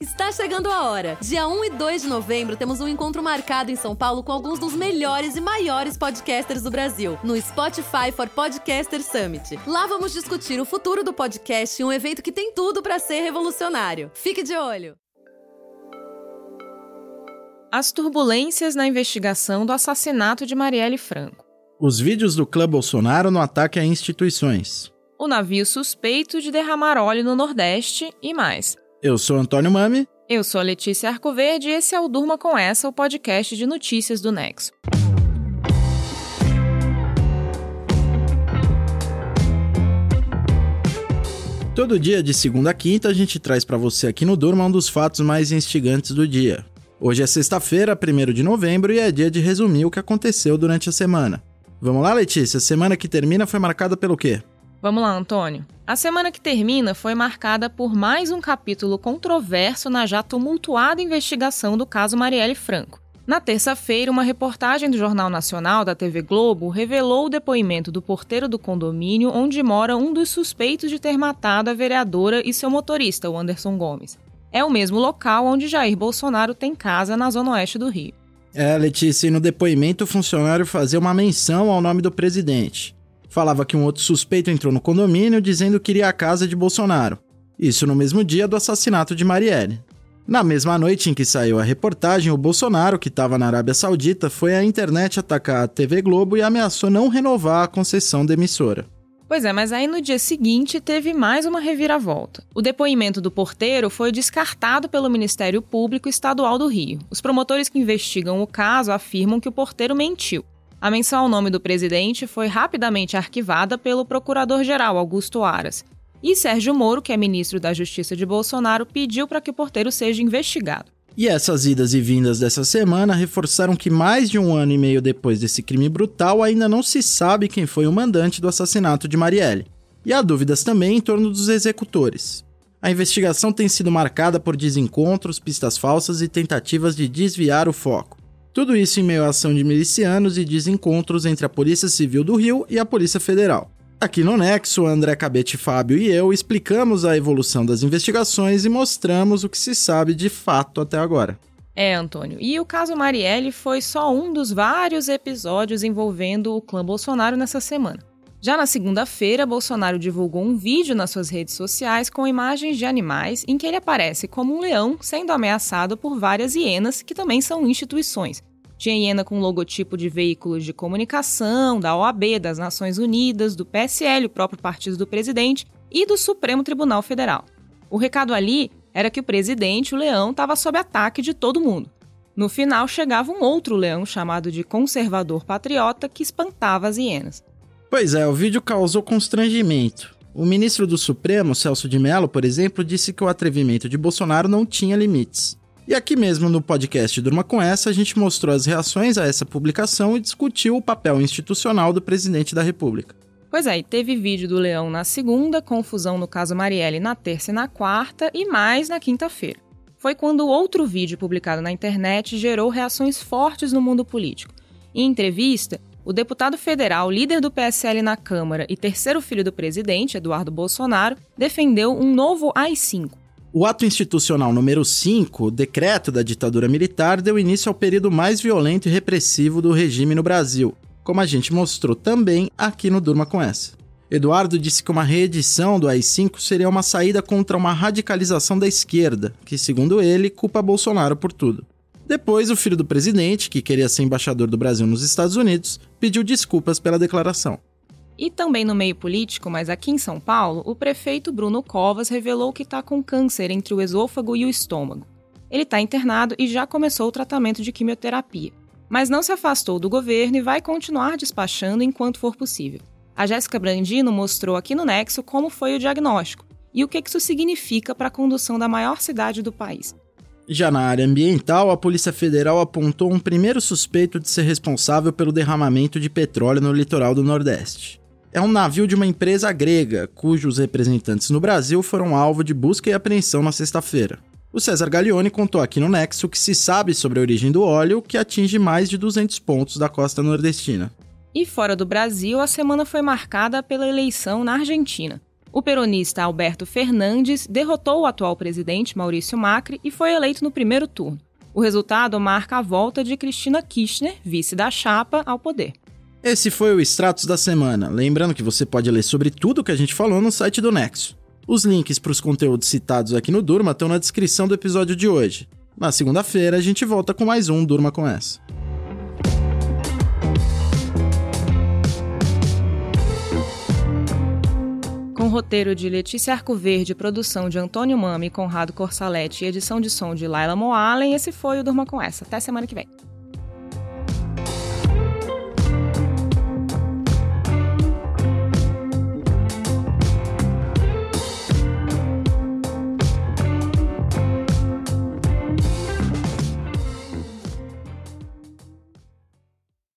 Está chegando a hora! Dia 1 e 2 de novembro temos um encontro marcado em São Paulo com alguns dos melhores e maiores podcasters do Brasil, no Spotify for Podcaster Summit. Lá vamos discutir o futuro do podcast em um evento que tem tudo para ser revolucionário. Fique de olho! As turbulências na investigação do assassinato de Marielle Franco. Os vídeos do clã Bolsonaro no ataque a instituições. O navio suspeito de derramar óleo no Nordeste e mais. Eu sou Antônio Mami. Eu sou a Letícia Arcoverde e esse é o Durma com Essa, o podcast de notícias do Nexo. Todo dia, de segunda a quinta, a gente traz para você aqui no Durma um dos fatos mais instigantes do dia. Hoje é sexta-feira, 1 de novembro, e é dia de resumir o que aconteceu durante a semana. Vamos lá, Letícia? A semana que termina foi marcada pelo quê? Vamos lá, Antônio. A semana que termina foi marcada por mais um capítulo controverso na já tumultuada investigação do caso Marielle Franco. Na terça-feira, uma reportagem do Jornal Nacional da TV Globo revelou o depoimento do porteiro do condomínio onde mora um dos suspeitos de ter matado a vereadora e seu motorista, o Anderson Gomes. É o mesmo local onde Jair Bolsonaro tem casa na zona oeste do Rio. É, Letícia, e no depoimento o funcionário fazia uma menção ao nome do presidente falava que um outro suspeito entrou no condomínio dizendo que iria à casa de Bolsonaro. Isso no mesmo dia do assassinato de Marielle. Na mesma noite em que saiu a reportagem, o Bolsonaro, que estava na Arábia Saudita, foi à internet atacar a TV Globo e ameaçou não renovar a concessão da emissora. Pois é, mas aí no dia seguinte teve mais uma reviravolta. O depoimento do porteiro foi descartado pelo Ministério Público Estadual do Rio. Os promotores que investigam o caso afirmam que o porteiro mentiu. A menção ao nome do presidente foi rapidamente arquivada pelo procurador-geral Augusto Aras. E Sérgio Moro, que é ministro da Justiça de Bolsonaro, pediu para que o porteiro seja investigado. E essas idas e vindas dessa semana reforçaram que mais de um ano e meio depois desse crime brutal ainda não se sabe quem foi o mandante do assassinato de Marielle. E há dúvidas também em torno dos executores. A investigação tem sido marcada por desencontros, pistas falsas e tentativas de desviar o foco. Tudo isso em meio à ação de milicianos e desencontros entre a Polícia Civil do Rio e a Polícia Federal. Aqui no Nexo, André Cabete Fábio e eu explicamos a evolução das investigações e mostramos o que se sabe de fato até agora. É, Antônio. E o caso Marielle foi só um dos vários episódios envolvendo o clã Bolsonaro nessa semana. Já na segunda-feira, Bolsonaro divulgou um vídeo nas suas redes sociais com imagens de animais em que ele aparece como um leão sendo ameaçado por várias hienas, que também são instituições, tinha hiena com logotipo de veículos de comunicação, da OAB, das Nações Unidas, do PSL, o próprio partido do presidente, e do Supremo Tribunal Federal. O recado ali era que o presidente, o leão, estava sob ataque de todo mundo. No final chegava um outro leão chamado de conservador patriota que espantava as hienas. Pois é, o vídeo causou constrangimento. O ministro do Supremo, Celso de Mello, por exemplo, disse que o atrevimento de Bolsonaro não tinha limites. E aqui mesmo no podcast Durma com Essa, a gente mostrou as reações a essa publicação e discutiu o papel institucional do presidente da República. Pois é, e teve vídeo do Leão na segunda, confusão no caso Marielle na terça e na quarta, e mais na quinta-feira. Foi quando outro vídeo publicado na internet gerou reações fortes no mundo político. Em entrevista, o deputado federal, líder do PSL na Câmara e terceiro filho do presidente, Eduardo Bolsonaro, defendeu um novo AI-5, o ato institucional número 5, o decreto da ditadura militar, deu início ao período mais violento e repressivo do regime no Brasil, como a gente mostrou também aqui no Durma com essa. Eduardo disse que uma reedição do AI-5 seria uma saída contra uma radicalização da esquerda, que, segundo ele, culpa Bolsonaro por tudo. Depois, o filho do presidente, que queria ser embaixador do Brasil nos Estados Unidos, pediu desculpas pela declaração. E também no meio político, mas aqui em São Paulo, o prefeito Bruno Covas revelou que está com câncer entre o esôfago e o estômago. Ele está internado e já começou o tratamento de quimioterapia, mas não se afastou do governo e vai continuar despachando enquanto for possível. A Jéssica Brandino mostrou aqui no Nexo como foi o diagnóstico e o que isso significa para a condução da maior cidade do país. Já na área ambiental, a Polícia Federal apontou um primeiro suspeito de ser responsável pelo derramamento de petróleo no litoral do Nordeste é um navio de uma empresa grega, cujos representantes no Brasil foram alvo de busca e apreensão na sexta-feira. O César Gaglione contou aqui no Nexo que se sabe sobre a origem do óleo, que atinge mais de 200 pontos da costa nordestina. E fora do Brasil, a semana foi marcada pela eleição na Argentina. O peronista Alberto Fernandes derrotou o atual presidente Maurício Macri e foi eleito no primeiro turno. O resultado marca a volta de Cristina Kirchner, vice da chapa, ao poder. Esse foi o Extratos da Semana. Lembrando que você pode ler sobre tudo que a gente falou no site do Nexo. Os links para os conteúdos citados aqui no Durma estão na descrição do episódio de hoje. Na segunda-feira a gente volta com mais um Durma com essa. Com roteiro de Letícia Arcoverde, produção de Antônio Mami, Conrado Corsaletti e edição de som de Laila Moalen, esse foi o Durma com essa. Até semana que vem.